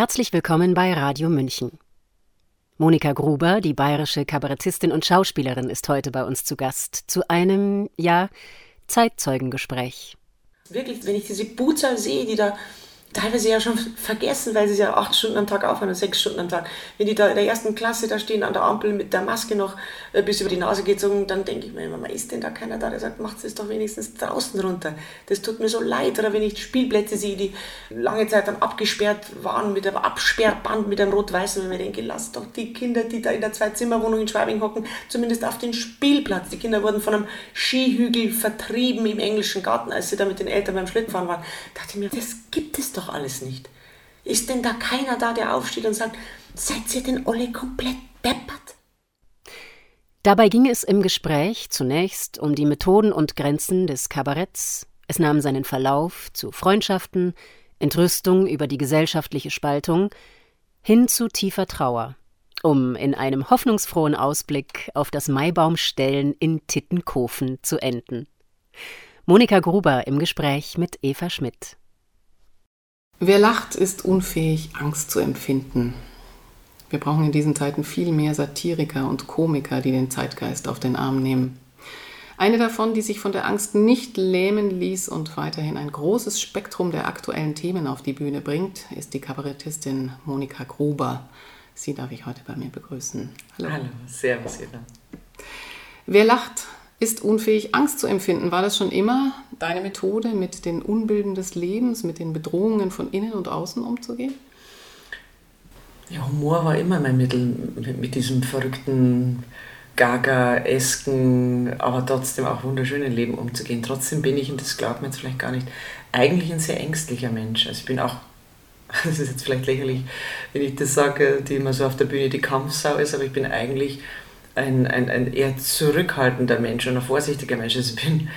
Herzlich willkommen bei Radio München. Monika Gruber, die bayerische Kabarettistin und Schauspielerin, ist heute bei uns zu Gast zu einem, ja, Zeitzeugengespräch. Wirklich, wenn ich diese Buzer sehe, die da teilweise ja schon vergessen, weil sie ja acht Stunden am Tag aufhören oder sechs Stunden am Tag. Wenn die da in der ersten Klasse da stehen an der Ampel mit der Maske noch äh, bis über die Nase gezogen, dann denke ich mir immer, ist denn da keiner da, der sagt, macht es doch wenigstens draußen runter. Das tut mir so leid. Oder wenn ich Spielplätze sehe, die lange Zeit dann abgesperrt waren mit einem Absperrband, mit einem rot-weißen, wenn ich mir denke, lasst doch die Kinder, die da in der Zwei-Zimmer-Wohnung in Schwabing hocken, zumindest auf den Spielplatz. Die Kinder wurden von einem Skihügel vertrieben im englischen Garten, als sie da mit den Eltern beim Schlittenfahren waren. Da dachte ich mir, das gibt es doch doch alles nicht. Ist denn da keiner da, der aufsteht und sagt, seid ihr denn alle komplett deppert? Dabei ging es im Gespräch zunächst um die Methoden und Grenzen des Kabaretts. Es nahm seinen Verlauf zu Freundschaften, Entrüstung über die gesellschaftliche Spaltung, hin zu tiefer Trauer, um in einem hoffnungsfrohen Ausblick auf das Maibaumstellen in Tittenkofen zu enden. Monika Gruber im Gespräch mit Eva Schmidt. Wer lacht, ist unfähig, Angst zu empfinden. Wir brauchen in diesen Zeiten viel mehr Satiriker und Komiker, die den Zeitgeist auf den Arm nehmen. Eine davon, die sich von der Angst nicht lähmen ließ und weiterhin ein großes Spektrum der aktuellen Themen auf die Bühne bringt, ist die Kabarettistin Monika Gruber. Sie darf ich heute bei mir begrüßen. Hallo. Hallo, servus, Eva. Wer lacht, ist unfähig, Angst zu empfinden. War das schon immer deine Methode, mit den Unbilden des Lebens, mit den Bedrohungen von innen und außen umzugehen? Ja, Humor war immer mein Mittel, mit diesem verrückten, gaga-esken, aber trotzdem auch wunderschönen Leben umzugehen. Trotzdem bin ich, und das glaubt man jetzt vielleicht gar nicht, eigentlich ein sehr ängstlicher Mensch. Also ich bin auch, das ist jetzt vielleicht lächerlich, wenn ich das sage, die immer so auf der Bühne die Kampfsau ist, aber ich bin eigentlich ein, ein, ein eher zurückhaltender Mensch und ein vorsichtiger Mensch. Also ich bin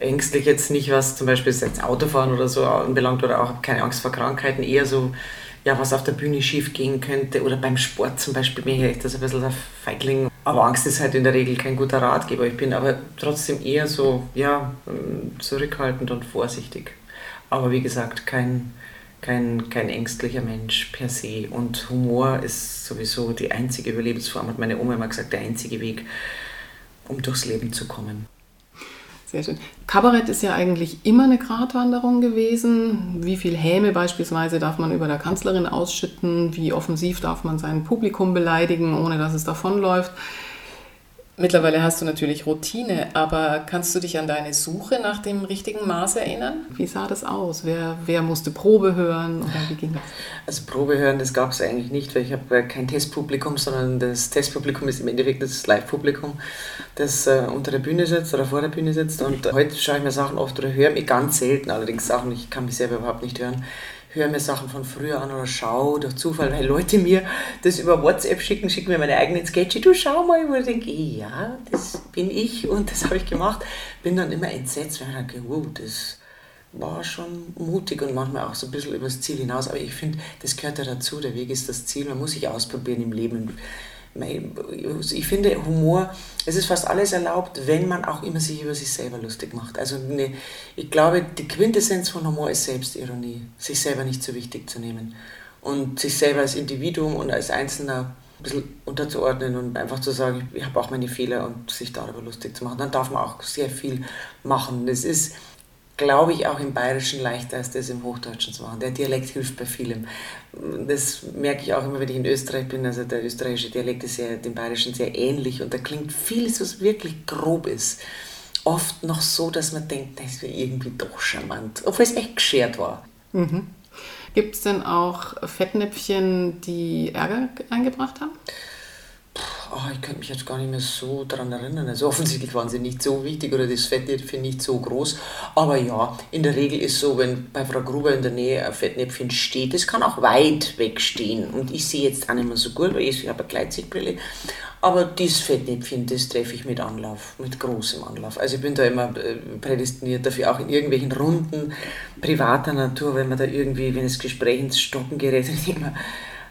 ängstlich jetzt nicht, was zum Beispiel das Autofahren oder so anbelangt oder auch keine Angst vor Krankheiten, eher so, ja, was auf der Bühne schief gehen könnte oder beim Sport zum Beispiel bin ich echt ein bisschen der Feigling. Aber Angst ist halt in der Regel kein guter Ratgeber. Ich bin aber trotzdem eher so, ja, zurückhaltend und vorsichtig. Aber wie gesagt, kein, kein, kein ängstlicher Mensch per se. Und Humor ist sowieso die einzige Überlebensform, hat meine Oma immer gesagt, der einzige Weg, um durchs Leben zu kommen. Sehr schön. Kabarett ist ja eigentlich immer eine Gratwanderung gewesen. Wie viel Häme beispielsweise darf man über der Kanzlerin ausschütten? Wie offensiv darf man sein Publikum beleidigen, ohne dass es davonläuft? Mittlerweile hast du natürlich Routine, aber kannst du dich an deine Suche nach dem richtigen Maß erinnern? Wie sah das aus? Wer, wer musste Probe hören oder wie ging das? Also Probe hören, das gab es eigentlich nicht, weil ich habe kein Testpublikum, sondern das Testpublikum ist im Endeffekt das Live-Publikum, das äh, unter der Bühne sitzt oder vor der Bühne sitzt. Und heute schaue ich mir Sachen oft oder höre mir ganz selten allerdings Sachen, ich kann mich selber überhaupt nicht hören höre mir Sachen von früher an oder schaue durch Zufall, weil Leute mir das über WhatsApp schicken, schicken mir meine eigenen Sketche, du schau mal, wo ich denke, ja, das bin ich und das habe ich gemacht. Bin dann immer entsetzt, weil ich denke, wow, das war schon mutig und manchmal auch so ein bisschen übers Ziel hinaus. Aber ich finde, das gehört ja dazu, der Weg ist das Ziel, man muss sich ausprobieren im Leben ich finde Humor, es ist fast alles erlaubt, wenn man auch immer sich über sich selber lustig macht. Also eine, ich glaube, die Quintessenz von Humor ist Selbstironie, sich selber nicht zu wichtig zu nehmen und sich selber als Individuum und als Einzelner ein bisschen unterzuordnen und einfach zu sagen, ich habe auch meine Fehler und sich darüber lustig zu machen. Dann darf man auch sehr viel machen. Das ist glaube ich, auch im Bayerischen leichter als das im Hochdeutschen zu machen. Der Dialekt hilft bei vielem. Das merke ich auch immer, wenn ich in Österreich bin. Also der österreichische Dialekt ist ja dem Bayerischen sehr ähnlich und da klingt vieles, was wirklich grob ist. Oft noch so, dass man denkt, das wäre irgendwie doch charmant, obwohl es echt geschert war. Mhm. Gibt es denn auch Fettnäpfchen, die Ärger eingebracht haben? Oh, ich könnte mich jetzt gar nicht mehr so daran erinnern. Also offensichtlich waren sie nicht so wichtig oder das Fettnäpfchen nicht so groß. Aber ja, in der Regel ist so, wenn bei Frau Gruber in der Nähe ein Fettnäpfchen steht, das kann auch weit weg stehen. Und ich sehe jetzt auch nicht mehr so gut, weil ich habe eine Gleitsichtbrille. Aber dieses Fettnäpfchen, das treffe ich mit Anlauf, mit großem Anlauf. Also ich bin da immer äh, prädestiniert dafür, auch in irgendwelchen Runden privater Natur, wenn man da irgendwie, wenn das Gespräch ins Stocken gerät, immer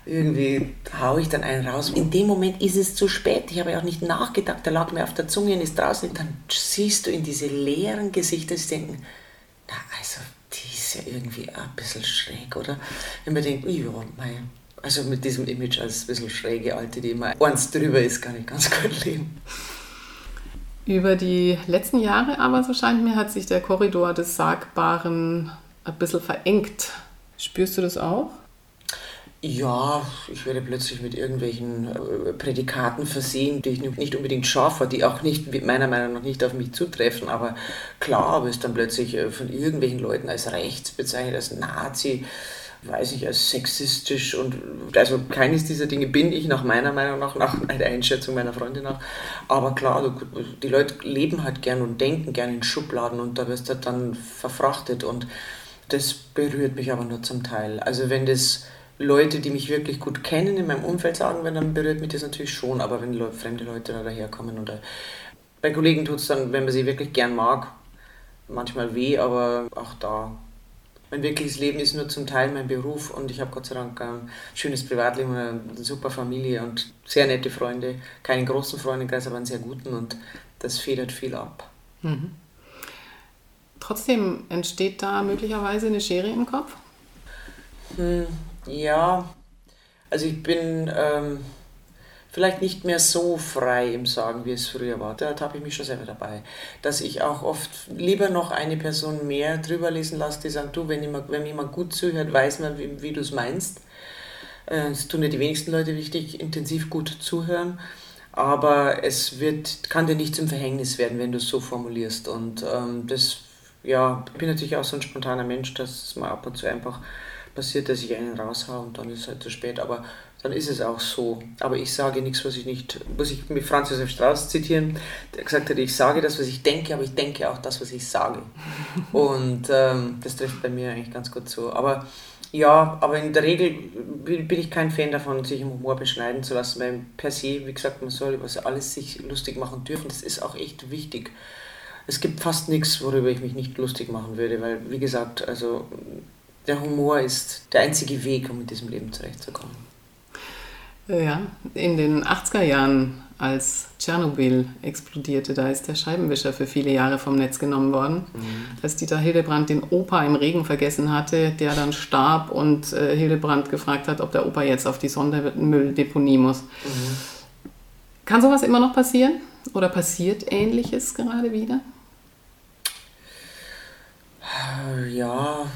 irgendwie haue ich dann einen raus. In dem Moment ist es zu spät. Ich habe ja auch nicht nachgedacht. Der lag mir auf der Zunge und ist draußen. Dann siehst du in diese leeren Gesichter, die denken, na also, die ist ja irgendwie ein bisschen schräg, oder? Wenn man denkt, ja, mein, also mit diesem Image als ein bisschen schräge Alte, die immer eins drüber ist, kann ich ganz gut leben. Über die letzten Jahre aber, so scheint mir, hat sich der Korridor des Sagbaren ein bisschen verengt. Spürst du das auch? Ja, ich werde plötzlich mit irgendwelchen äh, Prädikaten versehen, die ich nicht unbedingt scharf war, die auch nicht, meiner Meinung nach nicht auf mich zutreffen. Aber klar, ist dann plötzlich äh, von irgendwelchen Leuten als rechts bezeichnet, als Nazi, weiß ich, als sexistisch und also keines dieser Dinge bin ich nach meiner Meinung nach, nach der Einschätzung meiner Freunde nach. Aber klar, die Leute leben halt gern und denken gern in Schubladen und da wirst du dann verfrachtet und das berührt mich aber nur zum Teil. Also wenn das Leute, die mich wirklich gut kennen, in meinem Umfeld sagen, wenn dann berührt mich das natürlich schon, aber wenn Leute, fremde Leute da daherkommen oder bei Kollegen tut es dann, wenn man sie wirklich gern mag, manchmal weh, aber auch da. Mein wirkliches Leben ist nur zum Teil mein Beruf und ich habe Gott sei Dank ein schönes Privatleben, eine super Familie und sehr nette Freunde. Keinen großen Freundekreis, aber einen sehr guten und das federt viel ab. Mhm. Trotzdem entsteht da möglicherweise eine Schere im Kopf? Hm, ja, also ich bin ähm, vielleicht nicht mehr so frei im Sagen, wie es früher war. Da habe ich mich schon selber dabei. Dass ich auch oft lieber noch eine Person mehr drüber lesen lasse, die sagt, du, wenn jemand, wenn jemand gut zuhört, weiß man, wie, wie du es meinst. Äh, es tun ja die wenigsten Leute richtig intensiv gut zuhören. Aber es wird, kann dir nicht zum Verhängnis werden, wenn du es so formulierst. Und ähm, das, ja, ich bin natürlich auch so ein spontaner Mensch, dass man ab und zu einfach passiert, dass ich einen raushaue und dann ist es halt zu spät. Aber dann ist es auch so. Aber ich sage nichts, was ich nicht, muss ich mit Franz Josef Strauß zitieren, der gesagt hat, ich sage das, was ich denke, aber ich denke auch das, was ich sage. Und ähm, das trifft bei mir eigentlich ganz gut zu. Aber ja, aber in der Regel bin ich kein Fan davon, sich im Humor beschneiden zu lassen, weil per se, wie gesagt, man soll über alles sich lustig machen dürfen. Das ist auch echt wichtig. Es gibt fast nichts, worüber ich mich nicht lustig machen würde, weil, wie gesagt, also der Humor ist der einzige Weg, um mit diesem Leben zurechtzukommen. Ja, in den 80er Jahren, als Tschernobyl explodierte, da ist der Scheibenwischer für viele Jahre vom Netz genommen worden. Mhm. Als Dieter Hildebrand den Opa im Regen vergessen hatte, der dann starb und äh, Hildebrand gefragt hat, ob der Opa jetzt auf die Sondermülldeponie muss. Mhm. Kann sowas immer noch passieren? Oder passiert Ähnliches gerade wieder? Ja,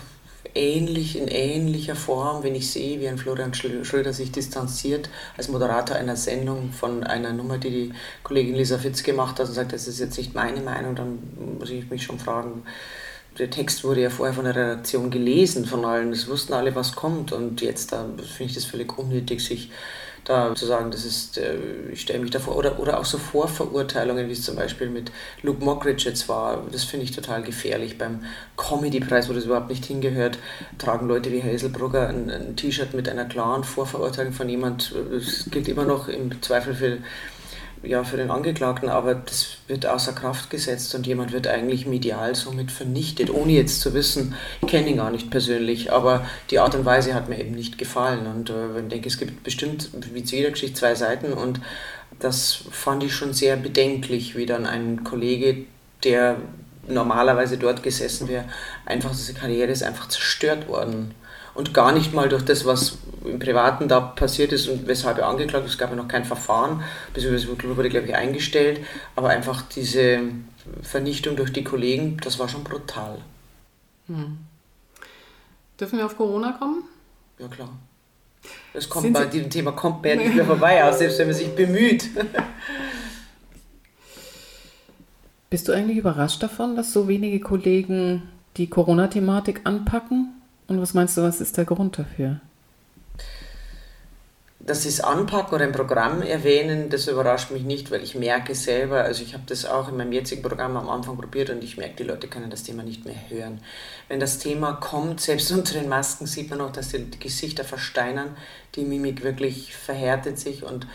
ähnlich, in ähnlicher Form, wenn ich sehe, wie ein Florian Schröder sich distanziert als Moderator einer Sendung von einer Nummer, die die Kollegin Lisa Fitz gemacht hat und sagt, das ist jetzt nicht meine Meinung, dann muss ich mich schon fragen, der Text wurde ja vorher von der Redaktion gelesen von allen, es wussten alle, was kommt. Und jetzt da finde ich das völlig unnötig, sich da zu sagen, das ist, äh, ich stelle mich davor, oder, oder auch so Vorverurteilungen, wie es zum Beispiel mit Luke Mockridge jetzt war, das finde ich total gefährlich. Beim Comedy-Preis, wo das überhaupt nicht hingehört, tragen Leute wie Hazelbrugger ein, ein T-Shirt mit einer klaren Vorverurteilung von jemand, das gilt immer noch im Zweifel für ja, für den Angeklagten, aber das wird außer Kraft gesetzt und jemand wird eigentlich medial somit vernichtet, ohne jetzt zu wissen, ich kenne ihn gar nicht persönlich, aber die Art und Weise hat mir eben nicht gefallen. Und äh, ich denke, es gibt bestimmt, wie zu jeder Geschichte, zwei Seiten und das fand ich schon sehr bedenklich, wie dann ein Kollege, der normalerweise dort gesessen wäre, einfach seine Karriere ist einfach zerstört worden und gar nicht mal durch das, was im Privaten da passiert ist und weshalb er angeklagt ist. Es gab ja noch kein Verfahren, beziehungsweise wurde, glaube ich, eingestellt, aber einfach diese Vernichtung durch die Kollegen, das war schon brutal. Hm. Dürfen wir auf Corona kommen? Ja, klar. Das kommt Sind bei diesem Thema kommt man ja nicht mehr vorbei, auch selbst wenn man sich bemüht. Bist du eigentlich überrascht davon, dass so wenige Kollegen die Corona-Thematik anpacken? Und was meinst du, was ist der Grund dafür? Dass sie es anpacken oder ein Programm erwähnen, das überrascht mich nicht, weil ich merke selber, also ich habe das auch in meinem jetzigen Programm am Anfang probiert und ich merke, die Leute können das Thema nicht mehr hören. Wenn das Thema kommt, selbst unter den Masken sieht man auch, dass die Gesichter versteinern, die Mimik wirklich verhärtet sich und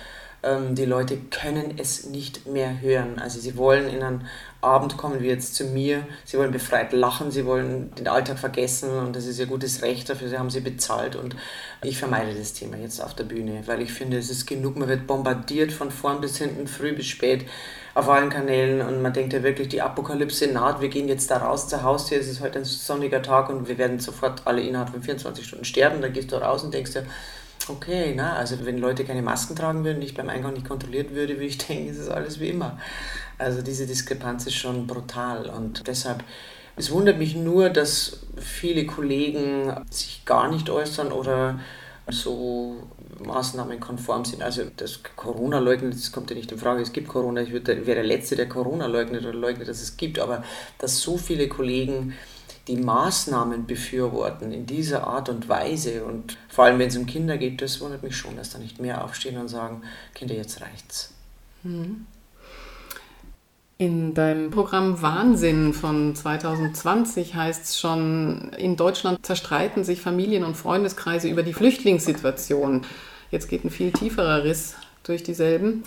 Ähm, die Leute können es nicht mehr hören. Also sie wollen in einen Abend kommen wie jetzt zu mir, sie wollen befreit lachen, sie wollen den Alltag vergessen und das ist ihr gutes Recht dafür, haben sie bezahlt und ich vermeide das Thema jetzt auf der Bühne, weil ich finde, es ist genug, man wird bombardiert von vorn bis hinten, früh bis spät auf allen Kanälen und man denkt ja wirklich, die Apokalypse naht, wir gehen jetzt da raus zur Haustür, es ist heute ein sonniger Tag und wir werden sofort alle innerhalb von 24 Stunden sterben, dann gehst du raus und denkst dir, okay, na, also wenn Leute keine Masken tragen würden, ich beim Eingang nicht kontrolliert würde, würde ich denken, es ist alles wie immer. Also diese Diskrepanz ist schon brutal und deshalb, es wundert mich nur, dass viele Kollegen sich gar nicht äußern oder so maßnahmenkonform sind. Also das Corona leugnen, das kommt ja nicht in Frage. Es gibt Corona. Ich wäre der Letzte, der Corona leugnet oder leugnet, dass es gibt. Aber dass so viele Kollegen die Maßnahmen befürworten in dieser Art und Weise und vor allem wenn es um Kinder geht, das wundert mich schon, dass da nicht mehr aufstehen und sagen, Kinder, jetzt reicht's. Mhm. In deinem Programm Wahnsinn von 2020 heißt es schon, in Deutschland zerstreiten sich Familien- und Freundeskreise über die Flüchtlingssituation. Jetzt geht ein viel tieferer Riss durch dieselben.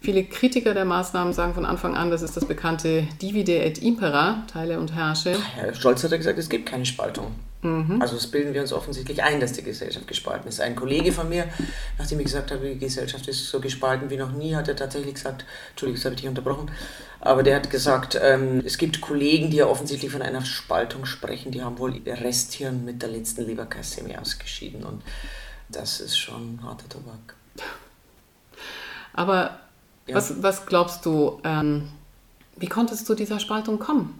Viele Kritiker der Maßnahmen sagen von Anfang an, das ist das bekannte Divide et Impera, Teile und Herrsche. Herr Stolz hat ja gesagt, es gibt keine Spaltung. Mhm. Also das bilden wir uns offensichtlich ein, dass die Gesellschaft gespalten ist. Ein Kollege von mir, nachdem ich gesagt habe, die Gesellschaft ist so gespalten wie noch nie, hat er tatsächlich gesagt, Entschuldigung, das habe ich dich unterbrochen, aber der hat gesagt, ähm, es gibt Kollegen, die ja offensichtlich von einer Spaltung sprechen, die haben wohl ihr Resthirn mit der letzten Leberkasse mehr ausgeschieden und das ist schon harter Tobak. Aber ja. Was, was glaubst du, ähm, wie konntest du dieser Spaltung kommen?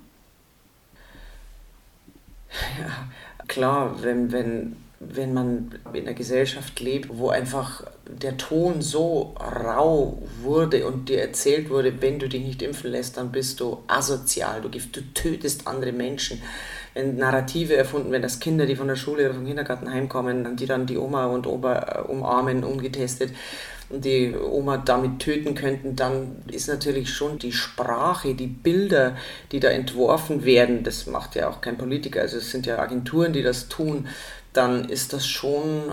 Ja, klar, wenn, wenn, wenn man in einer Gesellschaft lebt, wo einfach der Ton so rau wurde und dir erzählt wurde, wenn du dich nicht impfen lässt, dann bist du asozial, du, du tötest andere Menschen. Wenn Narrative erfunden werden, dass Kinder, die von der Schule oder vom Kindergarten heimkommen, die dann die Oma und Opa äh, umarmen, ungetestet, die Oma damit töten könnten, dann ist natürlich schon die Sprache, die Bilder, die da entworfen werden, das macht ja auch kein Politiker, also es sind ja Agenturen, die das tun, dann ist das schon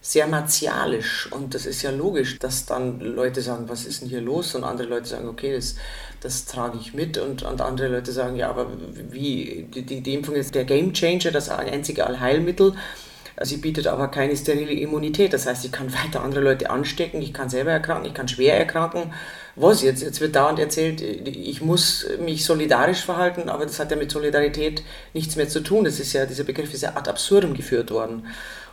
sehr martialisch. Und das ist ja logisch, dass dann Leute sagen, was ist denn hier los? Und andere Leute sagen, okay, das, das trage ich mit. Und, und andere Leute sagen, ja, aber wie, die, die Impfung ist der Game Changer, das einzige Allheilmittel Sie bietet aber keine sterile Immunität. Das heißt, ich kann weiter andere Leute anstecken, ich kann selber erkranken, ich kann schwer erkranken. Was jetzt? Jetzt wird dauernd erzählt, ich muss mich solidarisch verhalten, aber das hat ja mit Solidarität nichts mehr zu tun. Das ist ja, dieser Begriff ist ja ad absurdum geführt worden.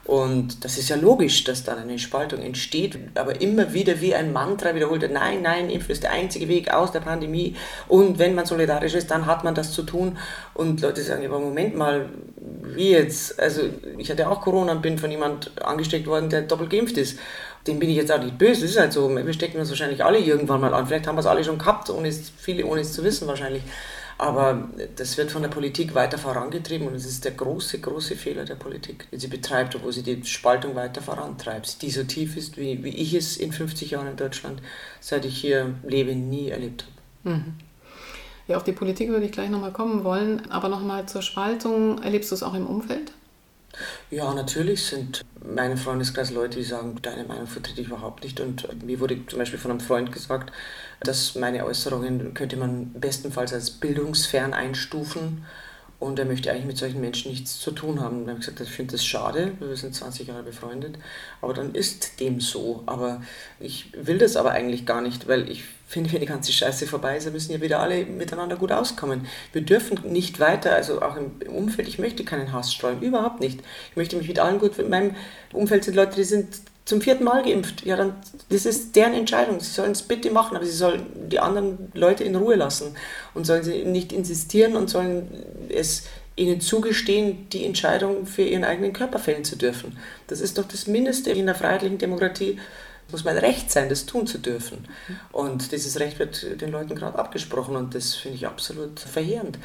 Und das ist ja logisch, dass dann eine Spaltung entsteht, aber immer wieder wie ein Mantra wiederholt, nein, nein, Impfen ist der einzige Weg aus der Pandemie und wenn man solidarisch ist, dann hat man das zu tun. Und Leute sagen, aber Moment mal, wie jetzt? Also ich hatte auch Corona und bin von jemand angesteckt worden, der doppelt geimpft ist. Dem bin ich jetzt auch nicht böse, das ist halt so, wir stecken uns wahrscheinlich alle irgendwann mal an, vielleicht haben wir es alle schon gehabt, ohne es, viele ohne es zu wissen wahrscheinlich. Aber das wird von der Politik weiter vorangetrieben und es ist der große, große Fehler der Politik, den sie betreibt, obwohl sie die Spaltung weiter vorantreibt, die so tief ist, wie, wie ich es in 50 Jahren in Deutschland, seit ich hier lebe, nie erlebt habe. Mhm. Ja, auf die Politik würde ich gleich nochmal kommen wollen, aber nochmal zur Spaltung. Erlebst du es auch im Umfeld? Ja, natürlich sind meine Freundeskreis Leute, die sagen, deine Meinung vertrete ich überhaupt nicht. Und mir wurde zum Beispiel von einem Freund gesagt, dass meine Äußerungen könnte man bestenfalls als bildungsfern einstufen. Und er möchte eigentlich mit solchen Menschen nichts zu tun haben. Und dann habe ich gesagt, ich finde das schade, wir sind 20 Jahre befreundet. Aber dann ist dem so. Aber ich will das aber eigentlich gar nicht, weil ich finde, wenn die ganze Scheiße vorbei ist, müssen ja wieder alle miteinander gut auskommen. Wir dürfen nicht weiter, also auch im, Umfeld, ich möchte keinen Hass streuen, überhaupt nicht. Ich möchte mich mit allen gut, in meinem Umfeld sind Leute, die sind zum vierten Mal geimpft. Ja, dann, das ist deren Entscheidung. Sie sollen es bitte machen, aber sie sollen die anderen Leute in Ruhe lassen und sollen sie nicht insistieren und sollen es ihnen zugestehen, die Entscheidung für ihren eigenen Körper fällen zu dürfen. Das ist doch das Mindeste in einer freiheitlichen Demokratie, muss mein Recht sein, das tun zu dürfen. Und dieses Recht wird den Leuten gerade abgesprochen und das finde ich absolut verheerend.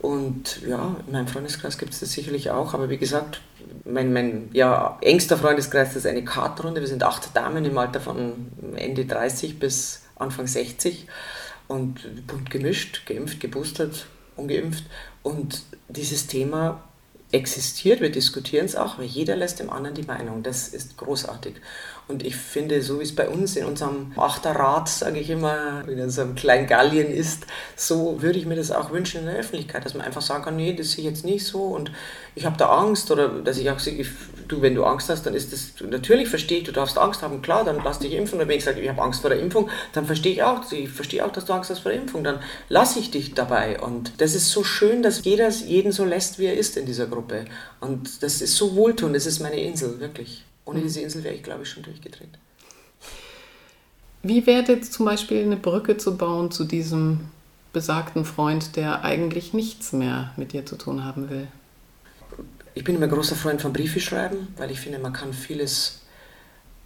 Und ja, in meinem Freundeskreis gibt es das sicherlich auch, aber wie gesagt, mein, mein ja, engster Freundeskreis ist eine Kartenrunde. Wir sind acht Damen im Alter von Ende 30 bis Anfang 60 und bunt gemischt, geimpft, geboostert, ungeimpft. Und dieses Thema existiert, wir diskutieren es auch, aber jeder lässt dem anderen die Meinung. Das ist großartig. Und ich finde, so wie es bei uns in unserem Achterrad, sage ich immer, in unserem kleinen Gallien ist, so würde ich mir das auch wünschen in der Öffentlichkeit, dass man einfach sagen kann, nee, das sehe ich jetzt nicht so und ich habe da Angst oder dass ich auch sage, du, wenn du Angst hast, dann ist das, natürlich verstehe ich, du darfst Angst haben, klar, dann lass dich impfen. Oder wenn ich sage, ich habe Angst vor der Impfung, dann verstehe ich auch, ich verstehe auch, dass du Angst hast vor der Impfung, dann lasse ich dich dabei. Und das ist so schön, dass jeder jeden so lässt, wie er ist in dieser Gruppe. Und das ist so wohltuend, das ist meine Insel, wirklich. Ohne diese Insel wäre ich, glaube ich, schon durchgedreht. Wie wäre jetzt zum Beispiel eine Brücke zu bauen zu diesem besagten Freund, der eigentlich nichts mehr mit dir zu tun haben will? Ich bin immer großer Freund von Briefe schreiben, weil ich finde, man kann vieles.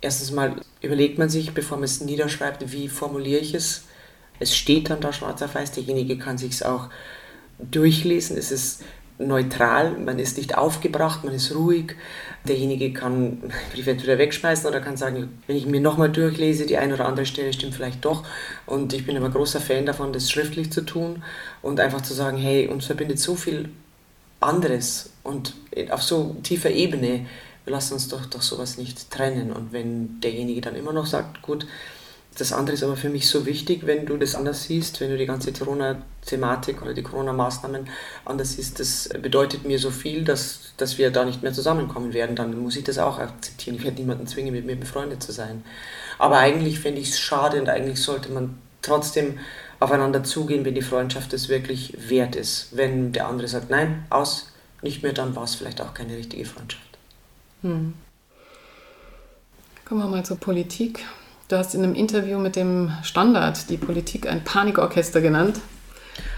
Erstens mal überlegt man sich, bevor man es niederschreibt, wie formuliere ich es. Es steht dann da schwarz auf weiß, derjenige kann sich es auch durchlesen. Es ist neutral, man ist nicht aufgebracht, man ist ruhig. Derjenige kann Brief entweder wegschmeißen oder kann sagen, wenn ich mir nochmal durchlese, die eine oder andere Stelle stimmt vielleicht doch. Und ich bin immer großer Fan davon, das schriftlich zu tun und einfach zu sagen, hey, uns verbindet so viel anderes und auf so tiefer Ebene, lassen uns doch, doch sowas nicht trennen. Und wenn derjenige dann immer noch sagt, gut, das andere ist aber für mich so wichtig, wenn du das anders siehst, wenn du die ganze Corona-Thematik oder die Corona-Maßnahmen anders siehst, das bedeutet mir so viel, dass, dass wir da nicht mehr zusammenkommen werden, dann muss ich das auch akzeptieren. Ich werde niemanden zwingen, mit mir befreundet zu sein. Aber eigentlich fände ich es schade und eigentlich sollte man trotzdem aufeinander zugehen, wenn die Freundschaft es wirklich wert ist. Wenn der andere sagt, nein, aus, nicht mehr, dann war es vielleicht auch keine richtige Freundschaft. Hm. Kommen wir mal zur Politik. Du hast in einem Interview mit dem Standard die Politik ein Panikorchester genannt.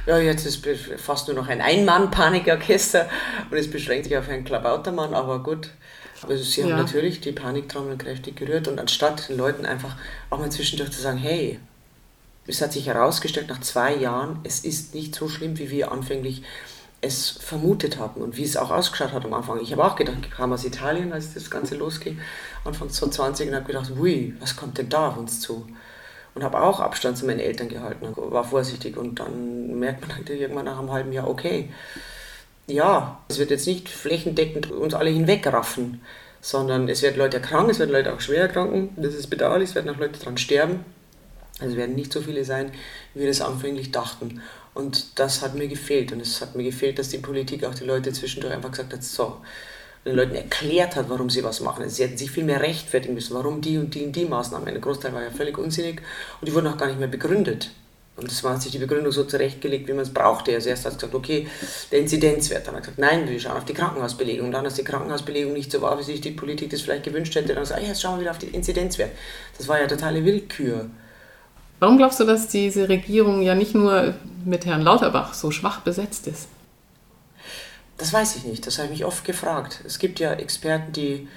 Ja, jetzt ist fast nur noch ein Ein-Mann-Panikorchester und es beschränkt sich auf einen Klabautermann, aber gut. Also sie haben ja. natürlich die Paniktrommeln kräftig gerührt und anstatt den Leuten einfach auch mal zwischendurch zu sagen, hey, es hat sich herausgestellt nach zwei Jahren, es ist nicht so schlimm, wie wir anfänglich es vermutet hatten und wie es auch ausgeschaut hat am Anfang. Ich habe auch gedacht, ich kam aus Italien, als das Ganze losging, Anfang 2020 und habe gedacht, ui, was kommt denn da auf uns zu? Und habe auch Abstand zu meinen Eltern gehalten war vorsichtig und dann merkt man halt irgendwann nach einem halben Jahr, okay, ja, es wird jetzt nicht flächendeckend uns alle hinwegraffen, sondern es werden Leute erkranken, es werden Leute auch schwer erkranken, das ist bedauerlich, es werden auch Leute daran sterben. Also werden nicht so viele sein, wie wir das anfänglich dachten. Und das hat mir gefehlt. Und es hat mir gefehlt, dass die Politik auch die Leute zwischendurch einfach gesagt hat, so, den Leuten erklärt hat, warum sie was machen. Sie hätten sich viel mehr rechtfertigen müssen, warum die und die und die Maßnahmen. Ein Großteil war ja völlig unsinnig und die wurden auch gar nicht mehr begründet. Und das war sich die Begründung so zurechtgelegt, wie man es brauchte. Also erst hat es gesagt, okay, der Inzidenzwert. Dann hat er gesagt, nein, wir schauen auf die Krankenhausbelegung. Und dann, als die Krankenhausbelegung nicht so war, wie sich die Politik das vielleicht gewünscht hätte, dann gesagt, ah, jetzt schauen wir wieder auf den Inzidenzwert. Das war ja totale Willkür. Warum glaubst du, dass diese Regierung ja nicht nur mit Herrn Lauterbach so schwach besetzt ist? Das weiß ich nicht, das habe ich mich oft gefragt. Es gibt ja Experten, die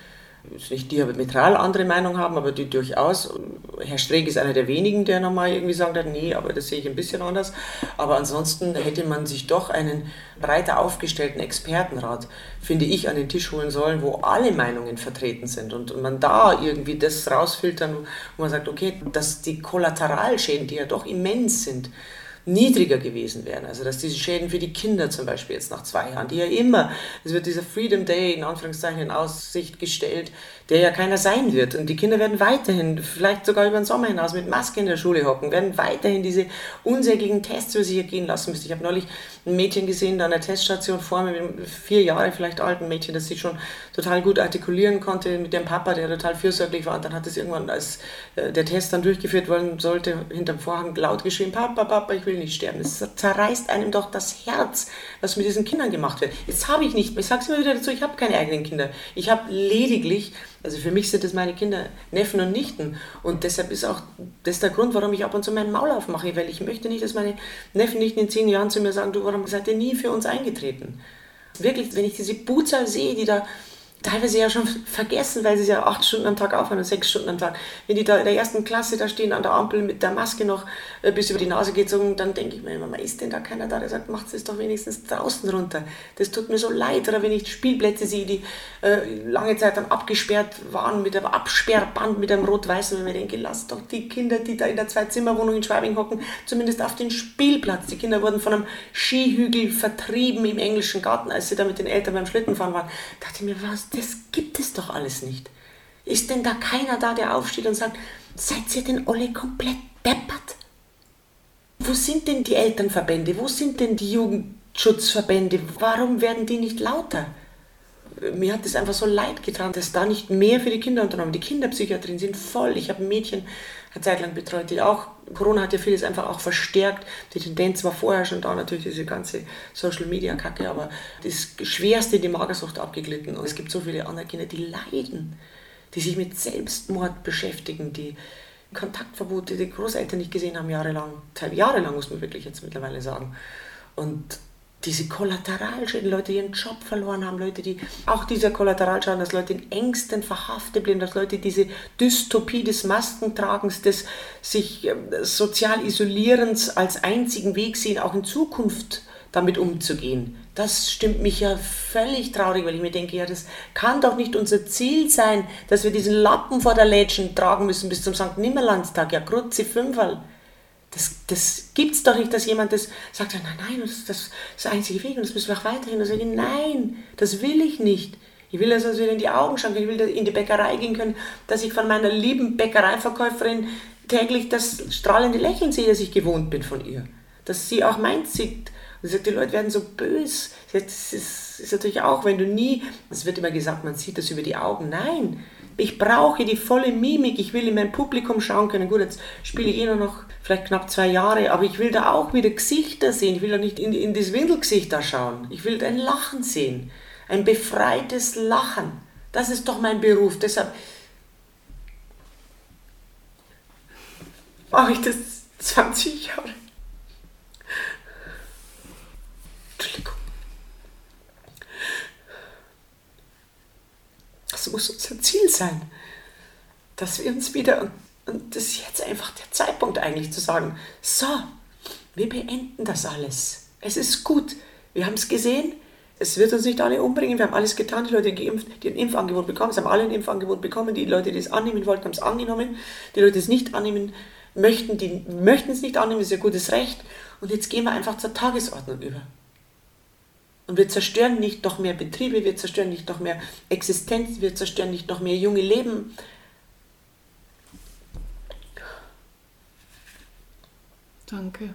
nicht diametral andere Meinung haben, aber die durchaus, Herr Streeck ist einer der wenigen, der nochmal irgendwie sagt, nee, aber das sehe ich ein bisschen anders. Aber ansonsten hätte man sich doch einen breiter aufgestellten Expertenrat, finde ich, an den Tisch holen sollen, wo alle Meinungen vertreten sind und man da irgendwie das rausfiltern, wo man sagt, okay, dass die Kollateralschäden, die ja doch immens sind, niedriger gewesen wären. Also dass diese Schäden für die Kinder zum Beispiel jetzt nach zwei Jahren, die ja immer, es wird dieser Freedom Day in Anführungszeichen in Aussicht gestellt, der ja keiner sein wird. Und die Kinder werden weiterhin, vielleicht sogar über den Sommer hinaus, mit Maske in der Schule hocken, werden weiterhin diese unsäglichen Tests über sich ergehen lassen müssen. Ich habe neulich ein Mädchen gesehen, da an der Teststation vor mir, mit einem vier Jahre vielleicht alten Mädchen, das sich schon total gut artikulieren konnte mit dem Papa, der total fürsorglich war. Und dann hat es irgendwann, als äh, der Test dann durchgeführt werden sollte, hinterm Vorhang laut geschrien, Papa, Papa, ich will nicht sterben. Es zerreißt einem doch das Herz, was mit diesen Kindern gemacht wird. Jetzt habe ich nicht, ich sage es immer wieder dazu, ich habe keine eigenen Kinder. Ich habe lediglich also für mich sind das meine Kinder, Neffen und Nichten. Und deshalb ist auch das der Grund, warum ich ab und zu meinen Maul aufmache, weil ich möchte nicht, dass meine Neffen und Nichten in zehn Jahren zu mir sagen, du, warum seid ihr nie für uns eingetreten? Wirklich, wenn ich diese Buzer sehe, die da teilweise ja schon vergessen, weil sie ja acht Stunden am Tag aufhören und sechs Stunden am Tag. Wenn die da in der ersten Klasse da stehen an der Ampel mit der Maske noch äh, bis über die Nase gezogen, dann denke ich mir immer, ist denn da keiner da, der sagt, macht es doch wenigstens draußen runter. Das tut mir so leid. Oder wenn ich Spielplätze sehe, die äh, lange Zeit dann abgesperrt waren mit einem Absperrband, mit einem rot-weißen, wenn mir denke, lasst doch die Kinder, die da in der Zwei-Zimmer-Wohnung in Schwabing hocken, zumindest auf den Spielplatz. Die Kinder wurden von einem Skihügel vertrieben im englischen Garten, als sie da mit den Eltern beim Schlittenfahren waren. Da dachte ich mir, was das gibt es doch alles nicht. Ist denn da keiner da, der aufsteht und sagt, seid ihr denn alle komplett deppert? Wo sind denn die Elternverbände? Wo sind denn die Jugendschutzverbände? Warum werden die nicht lauter? Mir hat es einfach so leid getan, dass da nicht mehr für die Kinder unternommen. Die Kinderpsychiatrien sind voll. Ich habe ein Mädchen eine Zeit lang betreut, die auch, Corona hat ja vieles einfach auch verstärkt. Die Tendenz war vorher schon da, natürlich diese ganze Social Media Kacke, aber das Schwerste in die Magersucht abgeglitten. Und es gibt so viele andere Kinder, die leiden, die sich mit Selbstmord beschäftigen, die Kontaktverbote, die Großeltern nicht gesehen haben, jahrelang. Jahrelang muss man wirklich jetzt mittlerweile sagen. Und diese Kollateralschäden, Leute, die ihren Job verloren haben, Leute, die auch dieser Kollateralschaden, dass Leute in Ängsten verhaftet blieben, dass Leute diese Dystopie des Maskentragens, des sich ähm, sozial Isolierens als einzigen Weg sehen, auch in Zukunft damit umzugehen. Das stimmt mich ja völlig traurig, weil ich mir denke, ja, das kann doch nicht unser Ziel sein, dass wir diesen Lappen vor der Lädchen tragen müssen bis zum St. Nimmerlandstag. Ja, Grutzi Fünferl. Das, das gibt es doch nicht, dass jemand das sagt, nein, nein, das, das ist der einzige Weg und das müssen wir auch weiterhin. Und sage ich, nein, das will ich nicht. Ich will, dass wir wieder in die Augen schauen können, ich will in die Bäckerei gehen können, dass ich von meiner lieben Bäckereiverkäuferin täglich das strahlende Lächeln sehe, das ich gewohnt bin von ihr. Dass sie auch meint sieht. Und sie sagt, die Leute werden so böse. Das ist, ist natürlich auch, wenn du nie, es wird immer gesagt, man sieht das über die Augen. Nein, ich brauche die volle Mimik, ich will in mein Publikum schauen können. Gut, jetzt spiele ich eh nur noch vielleicht knapp zwei Jahre, aber ich will da auch wieder Gesichter sehen. Ich will da nicht in, in das Windelgesicht da schauen. Ich will ein Lachen sehen. Ein befreites Lachen. Das ist doch mein Beruf. Deshalb mache ich das 20 Jahre. Muss unser Ziel sein, dass wir uns wieder, und das ist jetzt einfach der Zeitpunkt eigentlich zu sagen, so, wir beenden das alles. Es ist gut. Wir haben es gesehen. Es wird uns nicht alle umbringen. Wir haben alles getan. Die Leute geimpft, die ein Impfangebot bekommen. Es haben alle ein Impfangebot bekommen. Die Leute, die es annehmen wollten, haben es angenommen. Die Leute, die es nicht annehmen möchten, die möchten es nicht annehmen. Ist ihr gutes Recht. Und jetzt gehen wir einfach zur Tagesordnung über. Und wir zerstören nicht noch mehr Betriebe, wir zerstören nicht noch mehr Existenz, wir zerstören nicht noch mehr junge Leben. Danke.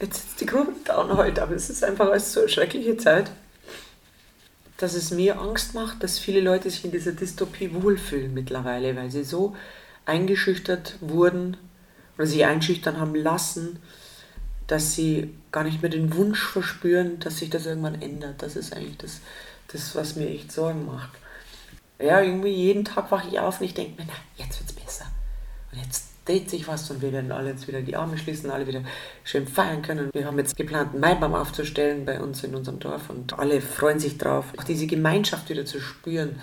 Jetzt ist die Grube down heute, aber es ist einfach als so eine schreckliche Zeit, dass es mir Angst macht, dass viele Leute sich in dieser Dystopie wohlfühlen mittlerweile, weil sie so eingeschüchtert wurden oder sich einschüchtern haben lassen, dass sie gar nicht mehr den Wunsch verspüren, dass sich das irgendwann ändert. Das ist eigentlich das, das was mir echt Sorgen macht. Ja, irgendwie jeden Tag wache ich auf und ich denke mir, na, jetzt wird es besser. Und jetzt dreht sich was und wir werden alle jetzt wieder die Arme schließen, alle wieder schön feiern können. Wir haben jetzt geplant, einen Maibaum aufzustellen bei uns in unserem Dorf und alle freuen sich drauf, auch diese Gemeinschaft wieder zu spüren.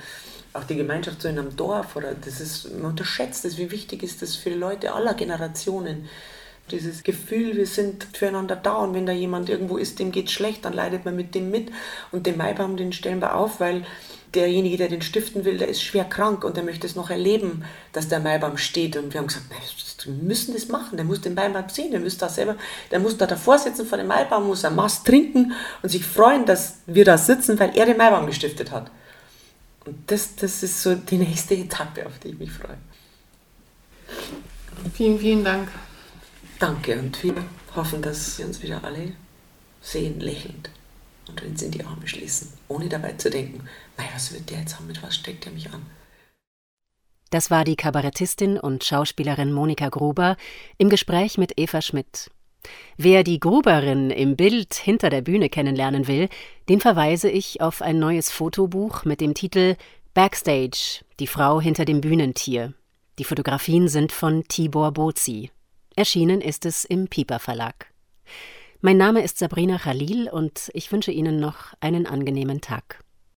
Auch die Gemeinschaft so in einem Dorf, oder das ist, man unterschätzt das, wie wichtig ist das für Leute aller Generationen dieses Gefühl, wir sind füreinander da und wenn da jemand irgendwo ist, dem geht schlecht, dann leidet man mit dem mit. Und den Maibaum, den stellen wir auf, weil derjenige, der den stiften will, der ist schwer krank und der möchte es noch erleben, dass der Maibaum steht. Und wir haben gesagt, wir müssen das machen, der muss den Maibaum sehen, der muss da selber, der muss da davor sitzen vor dem Maibaum, muss ein Maß trinken und sich freuen, dass wir da sitzen, weil er den Maibaum gestiftet hat. Und das, das ist so die nächste Etappe, auf die ich mich freue. Vielen, vielen Dank. Danke und wir hoffen, dass wir uns wieder alle sehen, lächelnd und uns in die Arme schließen, ohne dabei zu denken, naja, was wird der jetzt haben, mit was steckt er mich an? Das war die Kabarettistin und Schauspielerin Monika Gruber im Gespräch mit Eva Schmidt. Wer die Gruberin im Bild hinter der Bühne kennenlernen will, den verweise ich auf ein neues Fotobuch mit dem Titel Backstage, die Frau hinter dem Bühnentier. Die Fotografien sind von Tibor Bozi. Erschienen ist es im Piper Verlag. Mein Name ist Sabrina Khalil und ich wünsche Ihnen noch einen angenehmen Tag.